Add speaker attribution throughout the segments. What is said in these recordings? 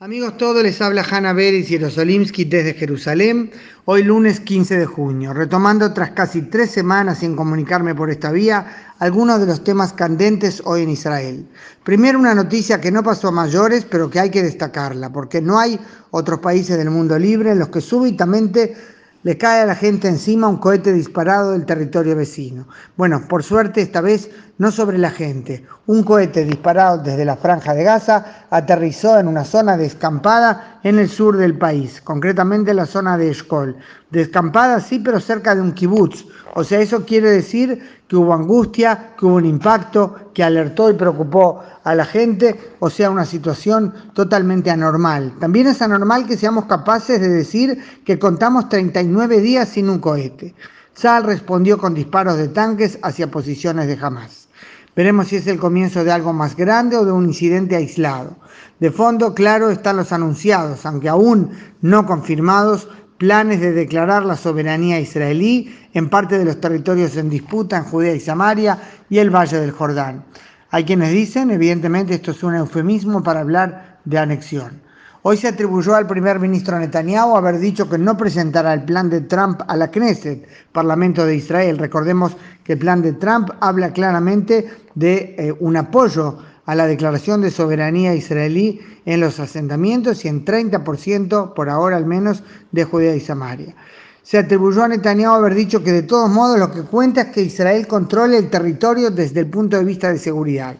Speaker 1: Amigos todos, les habla Hanna Beris y Jerosolimsky desde Jerusalén, hoy lunes 15 de junio, retomando tras casi tres semanas sin comunicarme por esta vía algunos de los temas candentes hoy en Israel. Primero una noticia que no pasó a mayores, pero que hay que destacarla, porque no hay otros países del mundo libre en los que súbitamente le cae a la gente encima un cohete disparado del territorio vecino. Bueno, por suerte esta vez no sobre la gente. Un cohete disparado desde la franja de Gaza aterrizó en una zona descampada en el sur del país, concretamente en la zona de Eshkol. Descampada sí, pero cerca de un kibutz. O sea, eso quiere decir que hubo angustia, que hubo un impacto, que alertó y preocupó a la gente, o sea, una situación totalmente anormal. También es anormal que seamos capaces de decir que contamos 39 días sin un cohete. Saal respondió con disparos de tanques hacia posiciones de Hamas. Veremos si es el comienzo de algo más grande o de un incidente aislado. De fondo, claro, están los anunciados, aunque aún no confirmados, planes de declarar la soberanía israelí en parte de los territorios en disputa en Judea y Samaria y el Valle del Jordán. Hay quienes dicen, evidentemente esto es un eufemismo para hablar de anexión. Hoy se atribuyó al primer ministro Netanyahu haber dicho que no presentará el plan de Trump a la Knesset, Parlamento de Israel. Recordemos que el plan de Trump habla claramente de eh, un apoyo a la declaración de soberanía israelí en los asentamientos y en 30% por ahora al menos de Judea y Samaria. Se atribuyó a Netanyahu haber dicho que de todos modos lo que cuenta es que Israel controle el territorio desde el punto de vista de seguridad.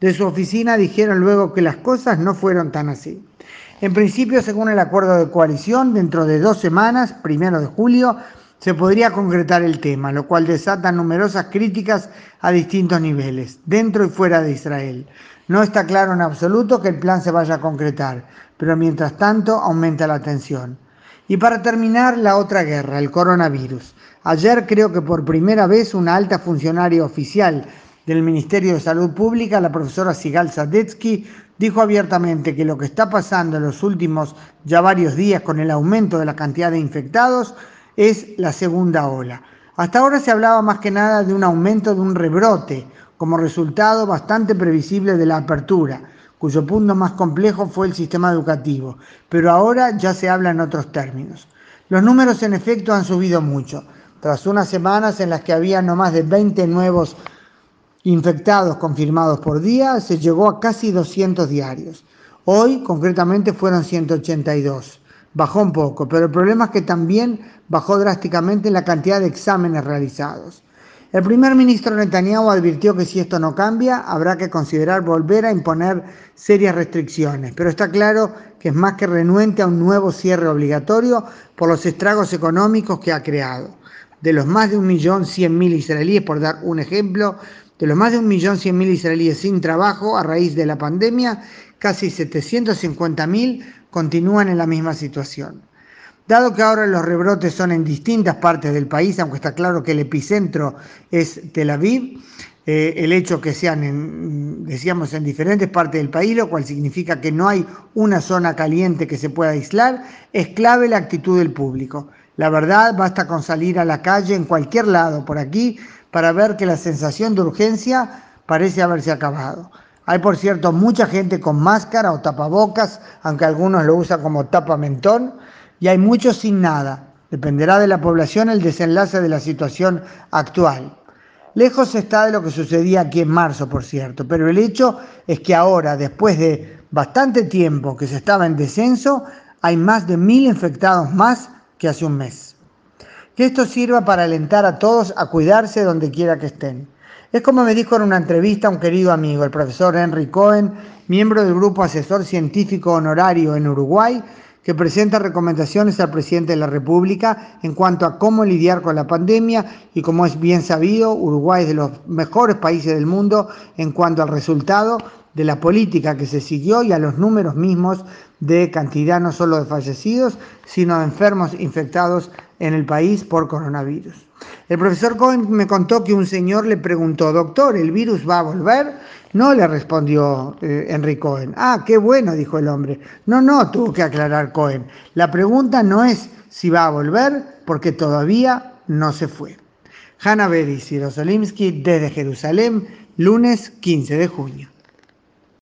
Speaker 1: De su oficina dijeron luego que las cosas no fueron tan así. En principio, según el acuerdo de coalición, dentro de dos semanas, primero de julio, se podría concretar el tema, lo cual desata numerosas críticas a distintos niveles, dentro y fuera de Israel. No está claro en absoluto que el plan se vaya a concretar, pero mientras tanto aumenta la tensión. Y para terminar, la otra guerra, el coronavirus. Ayer creo que por primera vez una alta funcionaria oficial del Ministerio de Salud Pública, la profesora Sigal Sadetsky, dijo abiertamente que lo que está pasando en los últimos ya varios días con el aumento de la cantidad de infectados es la segunda ola. Hasta ahora se hablaba más que nada de un aumento de un rebrote como resultado bastante previsible de la apertura, cuyo punto más complejo fue el sistema educativo, pero ahora ya se habla en otros términos. Los números en efecto han subido mucho. Tras unas semanas en las que había no más de 20 nuevos infectados confirmados por día, se llegó a casi 200 diarios. Hoy, concretamente, fueron 182. Bajó un poco, pero el problema es que también bajó drásticamente la cantidad de exámenes realizados. El primer ministro Netanyahu advirtió que si esto no cambia, habrá que considerar volver a imponer serias restricciones, pero está claro que es más que renuente a un nuevo cierre obligatorio por los estragos económicos que ha creado. De los más de 1.100.000 israelíes, por dar un ejemplo, de los más de 1.100.000 israelíes sin trabajo a raíz de la pandemia, casi 750.000 continúan en la misma situación. Dado que ahora los rebrotes son en distintas partes del país, aunque está claro que el epicentro es Tel Aviv, eh, el hecho que sean, en, decíamos, en diferentes partes del país, lo cual significa que no hay una zona caliente que se pueda aislar, es clave la actitud del público. La verdad, basta con salir a la calle en cualquier lado por aquí para ver que la sensación de urgencia parece haberse acabado. Hay, por cierto, mucha gente con máscara o tapabocas, aunque algunos lo usan como tapamentón, y hay muchos sin nada. Dependerá de la población el desenlace de la situación actual. Lejos está de lo que sucedía aquí en marzo, por cierto, pero el hecho es que ahora, después de bastante tiempo que se estaba en descenso, hay más de mil infectados más que hace un mes. Que esto sirva para alentar a todos a cuidarse donde quiera que estén. Es como me dijo en una entrevista un querido amigo, el profesor Henry Cohen, miembro del Grupo Asesor Científico Honorario en Uruguay, que presenta recomendaciones al presidente de la República en cuanto a cómo lidiar con la pandemia y como es bien sabido, Uruguay es de los mejores países del mundo en cuanto al resultado de la política que se siguió y a los números mismos de cantidad no solo de fallecidos, sino de enfermos infectados en el país por coronavirus. El profesor Cohen me contó que un señor le preguntó, doctor, ¿el virus va a volver? No, le respondió eh, Henry Cohen. Ah, qué bueno, dijo el hombre. No, no, tuvo que aclarar Cohen. La pregunta no es si va a volver, porque todavía no se fue. Hanna Beris y Rosolimsky desde Jerusalén, lunes 15 de junio.